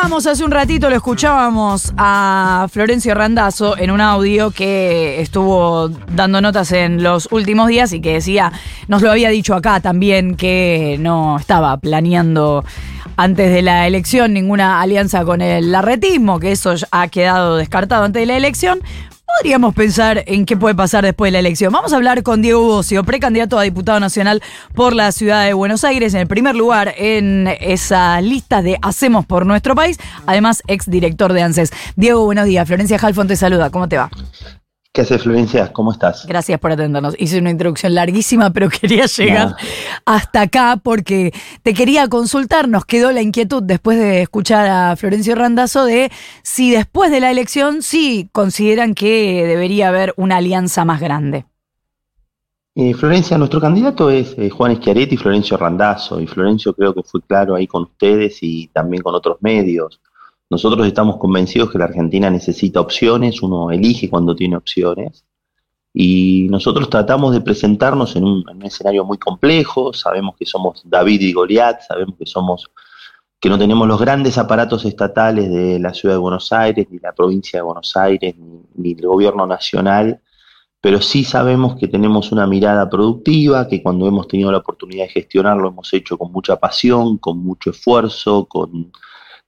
Hace un ratito, lo escuchábamos a Florencio Randazzo en un audio que estuvo dando notas en los últimos días y que decía, nos lo había dicho acá también, que no estaba planeando antes de la elección ninguna alianza con el larretismo, que eso ha quedado descartado antes de la elección. Podríamos pensar en qué puede pasar después de la elección. Vamos a hablar con Diego Bocio, precandidato a diputado nacional por la ciudad de Buenos Aires, en el primer lugar en esa lista de Hacemos por nuestro país, además ex director de ANSES. Diego, buenos días. Florencia Halfon te saluda. ¿Cómo te va? ¿Qué haces, Florencia? ¿Cómo estás? Gracias por atendernos. Hice una introducción larguísima, pero quería llegar hasta acá porque te quería consultar. Nos quedó la inquietud después de escuchar a Florencio Randazzo de si después de la elección sí consideran que debería haber una alianza más grande. Eh, Florencia, nuestro candidato es eh, Juan Schiaretti y Florencio Randazzo. Y Florencio creo que fue claro ahí con ustedes y también con otros medios. Nosotros estamos convencidos que la Argentina necesita opciones, uno elige cuando tiene opciones, y nosotros tratamos de presentarnos en un, escenario muy complejo, sabemos que somos David y Goliat, sabemos que somos que no tenemos los grandes aparatos estatales de la ciudad de Buenos Aires, ni la provincia de Buenos Aires, ni, ni el gobierno nacional, pero sí sabemos que tenemos una mirada productiva, que cuando hemos tenido la oportunidad de gestionarlo hemos hecho con mucha pasión, con mucho esfuerzo, con,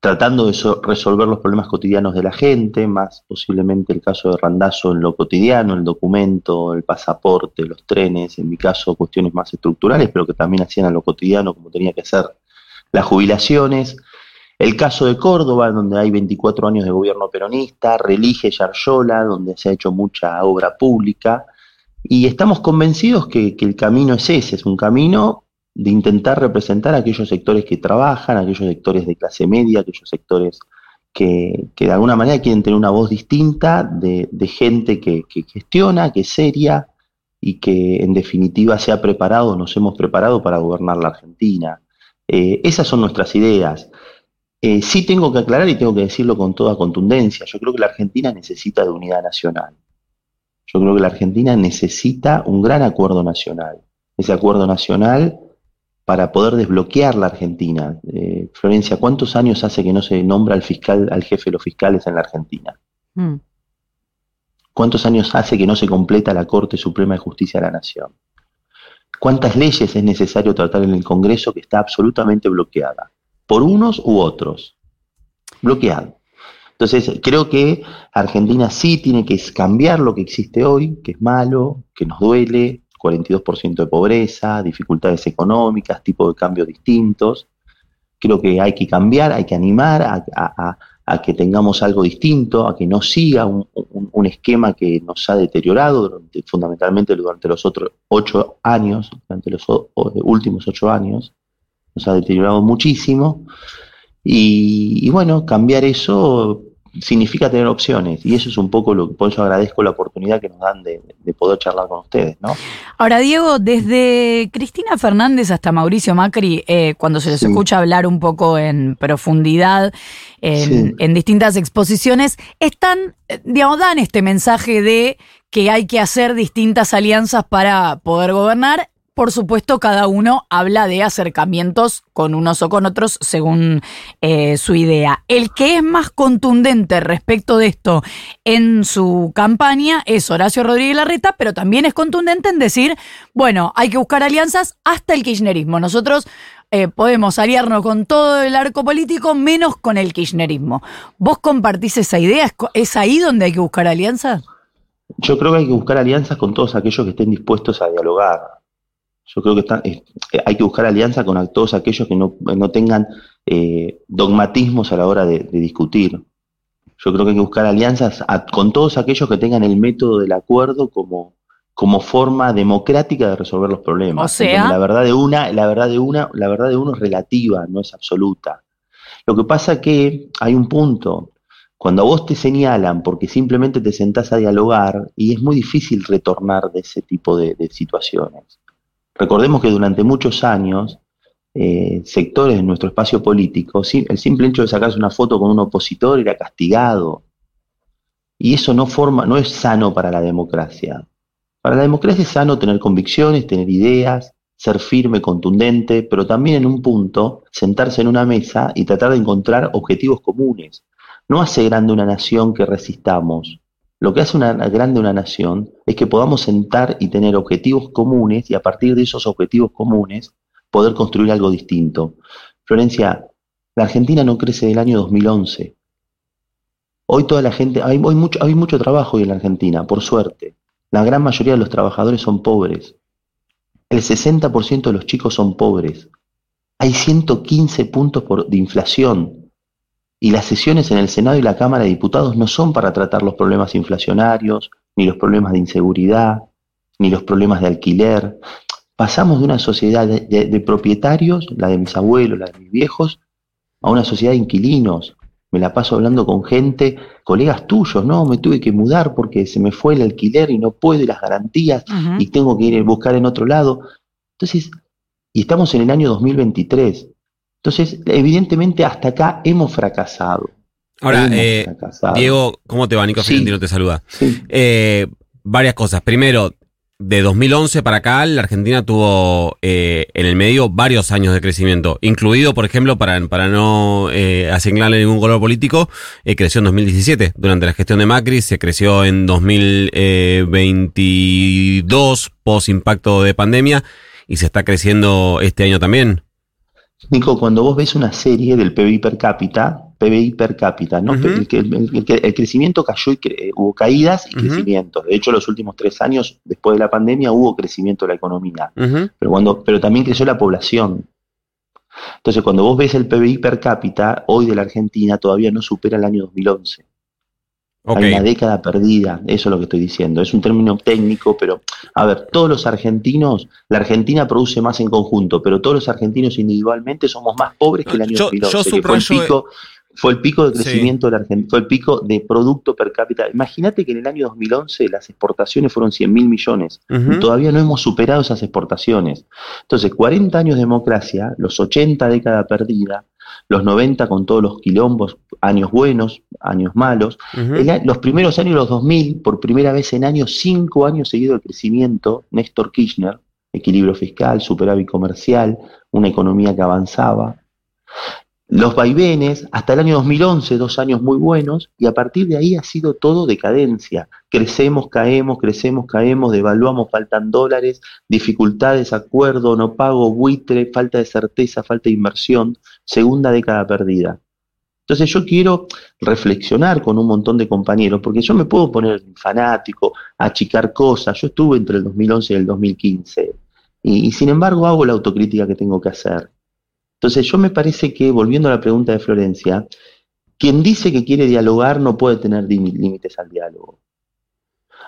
tratando de resolver los problemas cotidianos de la gente, más posiblemente el caso de Randazo en lo cotidiano, el documento, el pasaporte, los trenes, en mi caso cuestiones más estructurales, pero que también hacían a lo cotidiano como tenía que ser las jubilaciones. El caso de Córdoba, donde hay 24 años de gobierno peronista, Relige Yaryola, donde se ha hecho mucha obra pública, y estamos convencidos que el camino es ese, es un camino de intentar representar a aquellos sectores que trabajan, aquellos sectores de clase media, aquellos sectores que, de alguna manera quieren tener una voz distinta de, gente que, gestiona, que es seria y que en definitiva se ha preparado, nos hemos preparado para gobernar la Argentina. Eh, esas son nuestras ideas. Eh, sí tengo que aclarar y tengo que decirlo con toda contundencia, yo creo que la Argentina necesita de unidad nacional. Yo creo que la Argentina necesita un gran acuerdo nacional. Ese acuerdo nacional para poder desbloquear la Argentina. Eh, Florencia, ¿cuántos años hace que no se nombra al fiscal, al jefe de los fiscales en la Argentina? Mm. ¿Cuántos años hace que no se completa la Corte Suprema de Justicia de la Nación? ¿Cuántas leyes es necesario tratar en el Congreso que está absolutamente bloqueada? Por unos u otros. Bloqueado. Entonces, creo que Argentina sí tiene que cambiar lo que existe hoy, que es malo, que nos duele, 42% de pobreza, dificultades económicas, tipos de cambios distintos. Creo que hay que cambiar, hay que animar a, que tengamos algo distinto, a que no siga un, esquema que nos ha deteriorado fundamentalmente durante los otros ocho años, durante los últimos ocho años, nos ha deteriorado muchísimo. Y bueno, cambiar eso significa tener opciones y eso es un poco lo que por eso agradezco la oportunidad que nos dan de, poder charlar con ustedes, ¿no? Ahora, Diego, desde Cristina Fernández hasta Mauricio Macri, eh, cuando se les escucha hablar un poco en profundidad en, en distintas exposiciones, están, eh, digamos, dan este mensaje de que hay que hacer distintas alianzas para poder gobernar por supuesto, cada uno habla de acercamientos con unos o con otros según eh, su idea. El que es más contundente respecto de esto en su campaña es Horacio Rodríguez Larreta, pero también es contundente en decir, bueno, hay que buscar alianzas hasta el kirchnerismo. Nosotros eh, podemos aliarnos con todo el arco político menos con el kirchnerismo. ¿Vos compartís esa idea? ¿Es ahí donde hay que buscar alianzas? Yo creo que hay que buscar alianzas con todos aquellos que estén dispuestos a dialogar yo creo que eh, hay que buscar alianza con todos aquellos que no, tengan eh, dogmatismos a la hora de, discutir. Yo creo que hay que buscar alianzas con todos aquellos que tengan el método del acuerdo como, como forma democrática de resolver los problemas. O sea, la verdad de una, la verdad de una, la verdad de uno es relativa, no es absoluta. Lo que pasa es que hay un punto. Cuando a vos te señalan porque simplemente te sentás a dialogar y es muy difícil retornar de ese tipo de situaciones. Recordemos que durante muchos años eh, sectores de nuestro espacio político, el simple hecho de sacarse una foto con un opositor era castigado. Y eso no forma, no es sano para la democracia. Para la democracia es sano tener convicciones, tener ideas, ser firme, contundente, pero también en un punto sentarse en una mesa y tratar de encontrar objetivos comunes. No hace grande una nación que resistamos. Lo que hace una, grande una nación es que podamos sentar y tener objetivos comunes y a partir de esos objetivos comunes poder construir algo distinto. Florencia, la Argentina no crece del año 2011. Hoy toda la gente, hay, mucho, hay mucho trabajo hoy en la Argentina, por suerte. La gran mayoría de los trabajadores son pobres. El 60% de los chicos son pobres. Hay 115 puntos de inflación. Y las sesiones en el Senado y la Cámara de Diputados no son para tratar los problemas inflacionarios, ni los problemas de inseguridad, ni los problemas de alquiler. Pasamos de una sociedad de propietarios, la de mis abuelos, la de mis viejos, a una sociedad de inquilinos, me la paso hablando con gente, colegas tuyos, ¿no? Me tuve que mudar porque se me fue el alquiler y no puedo y las garantías y tengo que ir a buscar en otro lado. Entonces, y estamos en el año 2023. Entonces, evidentemente hasta acá hemos fracasado. Ahora, eh, Diego, ¿cómo te va? Nico sí. te saluda. Eh, varias cosas. Primero, de 2011 para acá, la Argentina tuvo eh, en el medio varios años de crecimiento, incluido, por ejemplo, para, para no eh, asignarle ningún color político, eh, creció en 2017. Durante la gestión de Macri se creció en 2022, post impacto de pandemia, y se está creciendo este año también. Nico, cuando vos ves una serie del PBI per cápita, PBI per cápita, ¿no? el, crecimiento cayó y eh, hubo caídas y crecimientos. De hecho, los últimos tres años, después de la pandemia, hubo crecimiento de la economía. pero, cuando, pero también creció la población. Entonces, cuando vos ves el PBI per cápita, hoy de la Argentina todavía no supera el año 2011. Hay una década perdida, eso es lo que estoy diciendo. Es un término técnico, pero a ver, todos los argentinos, la Argentina produce más en conjunto, pero todos los argentinos individualmente somos más pobres que el año 2011, fue el pico, fue el pico de crecimiento de la Argentina, fue el pico de producto per cápita. Imagínate que en el año 2011 las exportaciones fueron 100 mil millones. y todavía no hemos superado esas exportaciones. Entonces, 40 años de democracia, los 80 décadas perdida, los 90 con todos los quilombos, años buenos, años malos. los primeros años, los 2000, por primera vez en años, cinco años seguidos de crecimiento, Néstor Kirchner, equilibrio fiscal, superávit comercial, una economía que avanzaba. Los vaivenes, hasta el año 2011, dos años muy buenos, y a partir de ahí ha sido todo decadencia. Crecemos, caemos, crecemos, caemos, devaluamos, faltan dólares, dificultades, acuerdo, no pago, buitre, falta de certeza, falta de inversión, segunda década perdida. Entonces yo quiero reflexionar con un montón de compañeros, porque yo me puedo poner fanático, achicar cosas, yo estuve entre el 2011 y el 2015, y sin embargo hago la autocrítica que tengo que hacer. Entonces yo me parece que, volviendo a la pregunta de Florencia, quien dice que quiere dialogar no puede tener límites al diálogo.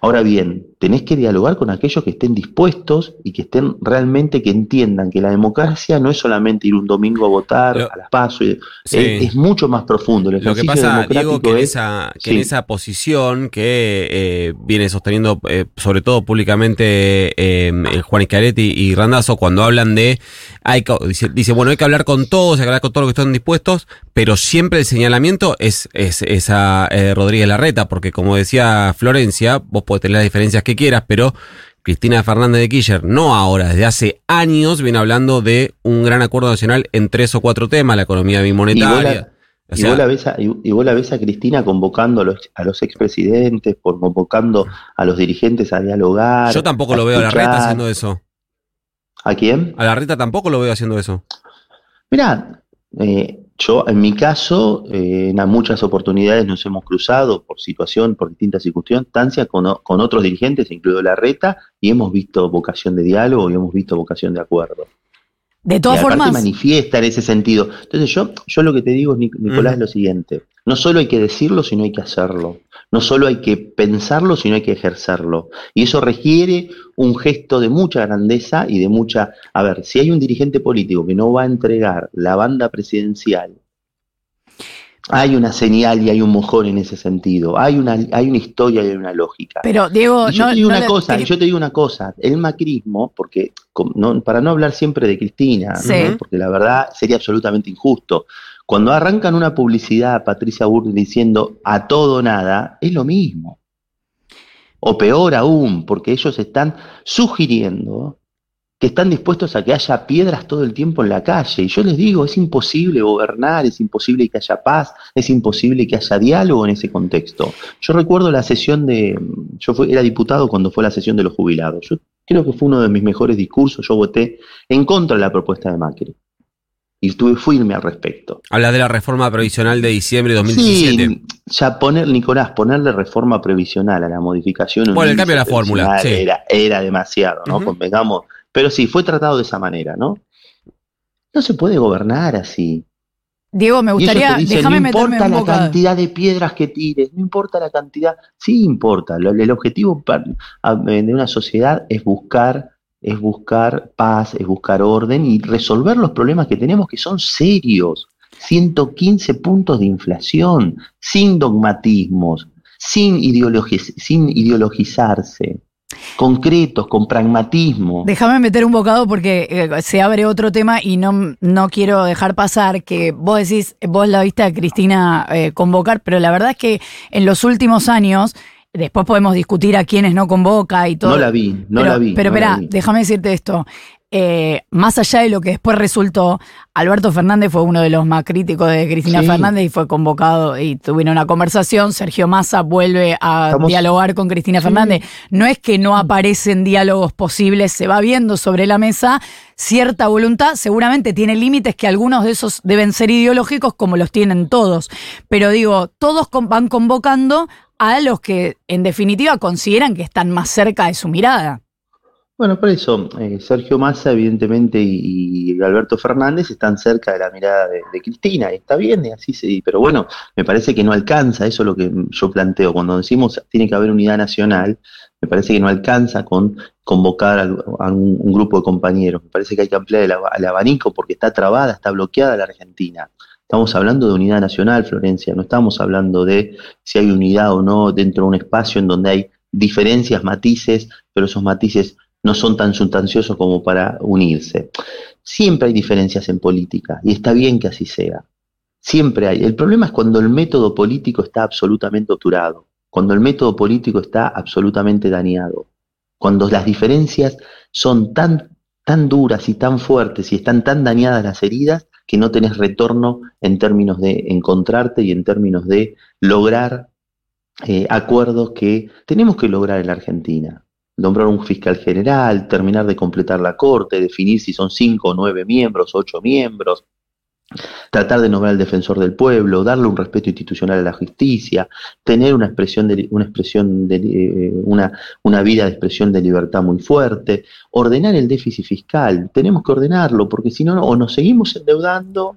Ahora bien, tenés que dialogar con aquellos que estén dispuestos y que estén realmente, que entiendan que la democracia no es solamente ir un domingo a votar a las pasos, es, mucho más profundo. Lo que pasa, Diego, que, en, esa, que en esa posición que eh, viene sosteniendo, eh, sobre todo públicamente, eh, Juan Iscaretti y Randazo, cuando hablan de, hay dice, bueno, hay que hablar con todos, hay que hablar con todos los que están dispuestos, pero siempre el señalamiento es, es, es a Rodríguez Larreta, porque como decía Florencia, vos podés tener las diferencias que quieras, pero Cristina Fernández de Kirchner, no ahora, desde hace años viene hablando de un gran acuerdo nacional en tres o cuatro temas, la economía bimonetaria. Y vos, la, ves a, y, vos la ves a Cristina convocando a los, a los expresidentes, convocando a los dirigentes a dialogar. Yo tampoco lo veo a la reta haciendo eso. ¿A quién? A la reta tampoco lo veo haciendo eso. Mira, eh, yo, en mi caso, eh, en muchas oportunidades nos hemos cruzado por situación, por distintas circunstancias, con, con otros dirigentes, incluido la reta, y hemos visto vocación de diálogo y hemos visto vocación de acuerdo. De todas formas. manifiesta en ese sentido. Entonces, yo, yo lo que te digo, Nicolás, es lo siguiente: no solo hay que decirlo, sino hay que hacerlo. No solo hay que pensarlo, sino hay que ejercerlo. Y eso requiere un gesto de mucha grandeza y de mucha... A ver, si hay un dirigente político que no va a entregar la banda presidencial hay una señal y hay un mojón en ese sentido. Hay una, hay una historia y hay una lógica. Pero, Diego, yo te digo una cosa, yo te digo una cosa, el macrismo, porque para no hablar siempre de Cristina, porque la verdad sería absolutamente injusto. Cuando arrancan una publicidad, Patricia Burri diciendo a todo nada, es lo mismo. O peor aún, porque ellos están sugiriendo que están dispuestos a que haya piedras todo el tiempo en la calle. Y yo les digo, es imposible gobernar, es imposible que haya paz, es imposible que haya diálogo en ese contexto. Yo recuerdo la sesión de, yo fui, era diputado cuando fue la sesión de los jubilados. Yo creo que fue uno de mis mejores discursos, yo voté en contra de la propuesta de Macri. Y estuve firme al respecto. Habla de la reforma provisional de diciembre de 2017. Sí, ya poner, Nicolás, ponerle reforma previsional a la modificación. Bueno, el cambio de la fórmula. Era, era demasiado, ¿no? Convengamos pero sí, fue tratado de esa manera, ¿no? No se puede gobernar así. Diego, me gustaría, déjame no importa la cantidad de piedras que tires, no importa la cantidad, sí importa. El objetivo de una sociedad es buscar, es buscar paz, es buscar orden y resolver los problemas que tenemos que son serios. 115 puntos de inflación, sin dogmatismos, sin, sin ideologizarse concretos, con pragmatismo. Déjame meter un bocado porque eh, se abre otro tema y no, no quiero dejar pasar que vos decís, vos la viste a Cristina eh, convocar, pero la verdad es que en los últimos años Después podemos discutir a quienes no convoca y todo. No la vi, no la vi. Pero espera, déjame decirte esto. Eh, más allá de lo que después resultó, Alberto Fernández fue uno de los más críticos de Cristina Fernández y fue convocado y tuvieron una conversación. Sergio Massa vuelve a dialogar con Cristina Fernández. No es que no aparecen diálogos posibles, se va viendo sobre la mesa cierta voluntad. Seguramente tiene límites que algunos de esos deben ser ideológicos, como los tienen todos. Pero digo, todos van convocando a los que en definitiva consideran que están más cerca de su mirada. Bueno, por eso, eh, Sergio Massa, evidentemente, y, Alberto Fernández están cerca de la mirada de, Cristina, y está bien, y así se, pero bueno, me parece que no alcanza, eso es lo que yo planteo, cuando decimos tiene que haber unidad nacional, me parece que no alcanza con convocar a, un, grupo de compañeros, me parece que hay que ampliar el, abanico porque está trabada, está bloqueada la Argentina. Estamos hablando de unidad nacional, Florencia, no estamos hablando de si hay unidad o no dentro de un espacio en donde hay diferencias, matices, pero esos matices no son tan sustanciosos como para unirse. Siempre hay diferencias en política y está bien que así sea. Siempre hay. El problema es cuando el método político está absolutamente obturado, cuando el método político está absolutamente dañado, cuando las diferencias son tan, tan duras y tan fuertes y están tan dañadas las heridas que no tenés retorno en términos de encontrarte y en términos de lograr eh, acuerdos que tenemos que lograr en la Argentina. Nombrar un fiscal general, terminar de completar la corte, definir si son cinco o nueve miembros, ocho miembros, tratar de nombrar al defensor del pueblo, darle un respeto institucional a la justicia, tener una expresión de una expresión de eh, una, una vida de expresión de libertad muy fuerte, ordenar el déficit fiscal, tenemos que ordenarlo, porque si no, o nos seguimos endeudando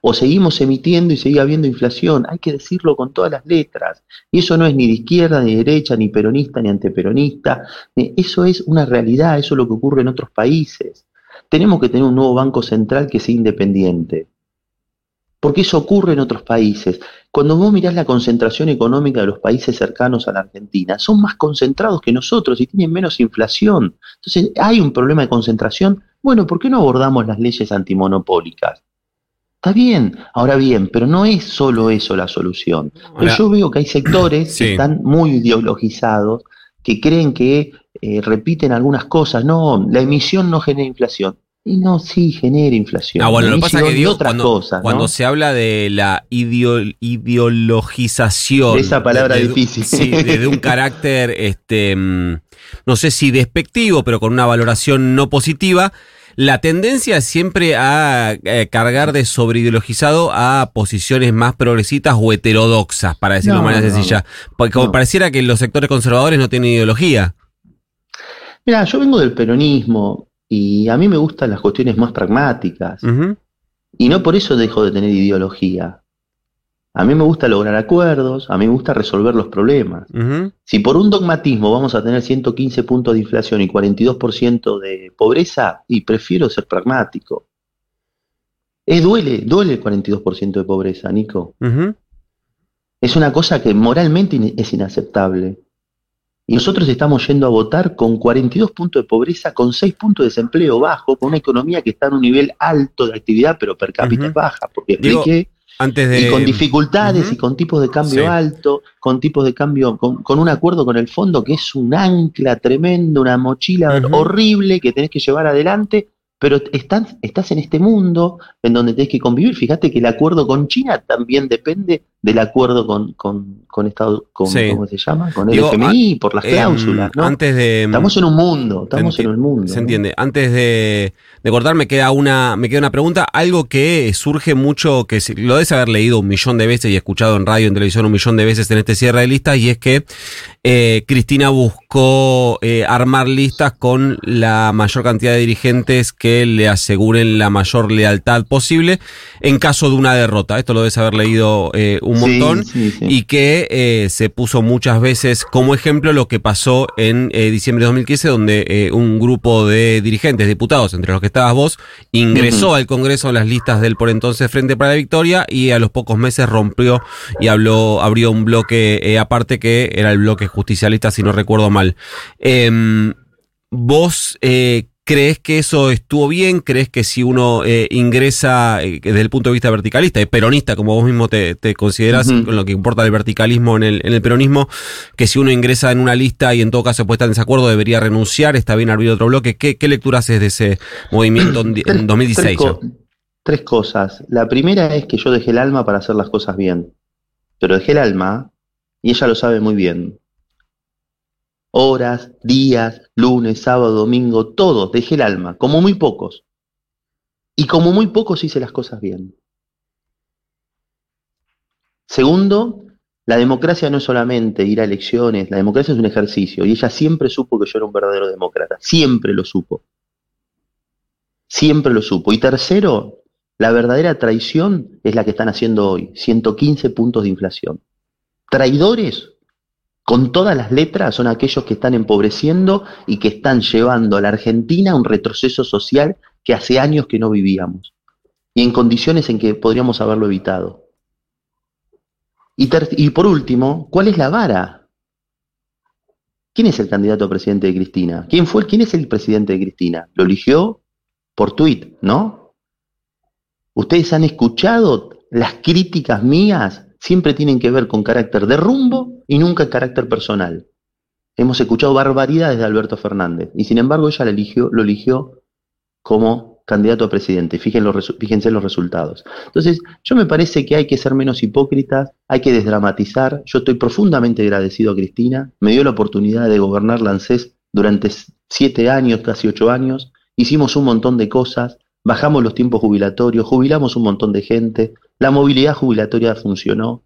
o seguimos emitiendo y sigue habiendo inflación, hay que decirlo con todas las letras. Y eso no es ni de izquierda, ni de derecha, ni peronista, ni antiperonista. Eso es una realidad, eso es lo que ocurre en otros países. Tenemos que tener un nuevo banco central que sea independiente. Porque eso ocurre en otros países. Cuando vos mirás la concentración económica de los países cercanos a la Argentina, son más concentrados que nosotros y tienen menos inflación. Entonces, ¿hay un problema de concentración? Bueno, ¿por qué no abordamos las leyes antimonopólicas? Está bien, ahora bien, pero no es solo eso la solución. yo veo que hay sectores que están muy ideologizados, que creen que eh, repiten algunas cosas. No, la emisión no genera inflación. Y no, sí, genera inflación. Ah, bueno, lo que pasa es que cuando, cuando se habla de la ideologización. esa palabra difícil. Sí, de, un carácter, este, mm, no sé si despectivo, pero con una valoración no positiva la tendencia es siempre a eh, cargar de sobreideologizado a posiciones más progresistas o heterodoxas, para decirlo de manera sencilla. Porque como pareciera que los sectores conservadores no tienen ideología. Mira, yo vengo del peronismo y a mí me gustan las cuestiones más pragmáticas. Y no por eso dejo de tener ideología. A mí me gusta lograr acuerdos, a mí me gusta resolver los problemas. Si por un dogmatismo vamos a tener 115 puntos de inflación y 42% de pobreza, y prefiero ser pragmático. Es duele, duele el 42% de pobreza, Nico. Es una cosa que moralmente es inaceptable. Y nosotros estamos yendo a votar con 42 puntos de pobreza, con 6 puntos de desempleo bajo, con una economía que está en un nivel alto de actividad, pero per cápita baja. Porque expliqué antes de... Y con dificultades y con tipos de cambio alto, con tipos de cambio, con, un acuerdo con el fondo que es un ancla tremendo, una mochila horrible que tenés que llevar adelante pero estás, estás en este mundo en donde tenés que convivir. Fíjate que el acuerdo con China también depende del acuerdo con, con, con Estados ¿cómo se llama? Con el FMI, por las em, cláusulas. ¿no? Antes de, estamos en un mundo, estamos en un mundo. Se entiende. Antes de, de, cortar, me queda una, me queda una pregunta, algo que surge mucho, que lo debes haber leído un millón de veces y escuchado en radio, en televisión un millón de veces en este cierre de listas, y es que eh, Cristina buscó eh, armar listas con la mayor cantidad de dirigentes que le aseguren la mayor lealtad posible en caso de una derrota. Esto lo debes haber leído eh, un montón y que se puso muchas veces como ejemplo lo que pasó en diciembre de 2015 donde un grupo de dirigentes, diputados, entre los que estabas vos, ingresó al Congreso en las listas del por entonces Frente para la Victoria y a los pocos meses rompió y habló, abrió un bloque aparte que era el bloque justicialista, si no recuerdo mal. Em, ¿Vos eh, crees que eso estuvo bien? ¿Crees que si uno eh, ingresa eh, desde el punto de vista verticalista, es peronista, como vos mismo te, consideras, con lo que importa el verticalismo en el, en el, peronismo, que si uno ingresa en una lista y en todo caso puede estar en desacuerdo, debería renunciar, está bien abrir otro bloque? ¿Qué, lectura haces de ese movimiento en, 2016? tres cosas. La primera es que yo dejé el alma para hacer las cosas bien, pero dejé el alma, y ella lo sabe muy bien, horas, días, lunes, sábado, domingo, todos, dejé el alma, como muy pocos. Y como muy pocos hice las cosas bien. Segundo, la democracia no es solamente ir a elecciones, la democracia es un ejercicio y ella siempre supo que yo era un verdadero demócrata, siempre lo supo. Siempre lo supo. Y tercero, la verdadera traición es la que están haciendo hoy, 115 puntos de inflación. Traidores con todas las letras son aquellos que están empobreciendo y que están llevando a la Argentina a un retroceso social que hace años que no vivíamos y en condiciones en que podríamos haberlo evitado. Y, por último, ¿cuál es la vara? ¿Quién es el candidato a presidente de Cristina? ¿Quién fue? ¿Quién es el presidente de Cristina? Lo eligió por tuit, ¿no? Ustedes han escuchado las críticas mías siempre tienen que ver con carácter de rumbo y nunca carácter personal. Hemos escuchado barbaridades de Alberto Fernández y sin embargo ella lo eligió, lo eligió como candidato a presidente. Fíjense, los resultados. Entonces, yo me parece que hay que ser menos hipócritas, hay que desdramatizar. Yo estoy profundamente agradecido a Cristina. Me dio la oportunidad de gobernar la durante siete años, casi ocho años. Hicimos un montón de cosas, bajamos los tiempos jubilatorios, jubilamos un montón de gente, la movilidad jubilatoria funcionó.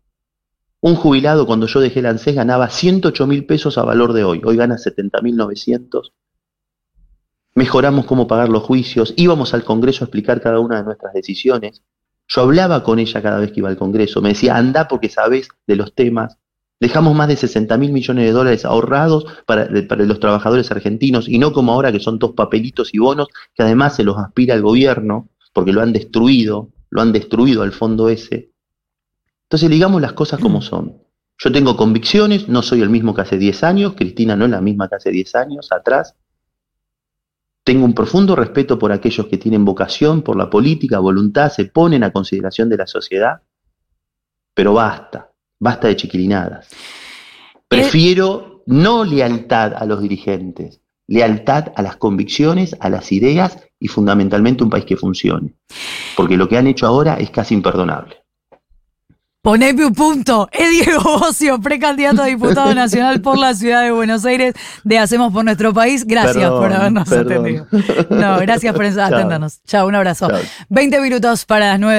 Un jubilado cuando yo dejé el ANSES ganaba 108 mil pesos a valor de hoy, hoy gana 70 mil 900. Mejoramos cómo pagar los juicios, íbamos al Congreso a explicar cada una de nuestras decisiones. Yo hablaba con ella cada vez que iba al Congreso, me decía, anda porque sabes de los temas. Dejamos más de 60 mil millones de dólares ahorrados para, para, los trabajadores argentinos y no como ahora que son dos papelitos y bonos que además se los aspira el gobierno porque lo han destruido lo han destruido al fondo ese. Entonces digamos las cosas como son. Yo tengo convicciones, no soy el mismo que hace 10 años, Cristina no es la misma que hace 10 años atrás. Tengo un profundo respeto por aquellos que tienen vocación, por la política, voluntad, se ponen a consideración de la sociedad, pero basta, basta de chiquilinadas. Prefiero no lealtad a los dirigentes, lealtad a las convicciones, a las ideas y fundamentalmente un país que funcione. Porque lo que han hecho ahora es casi imperdonable. Poneme un punto. Es Diego Bocio, precandidato a diputado nacional por la ciudad de Buenos Aires de Hacemos por Nuestro País. Gracias por habernos atendido. No, gracias por atendernos. Chao, un abrazo. 20 minutos para las 9.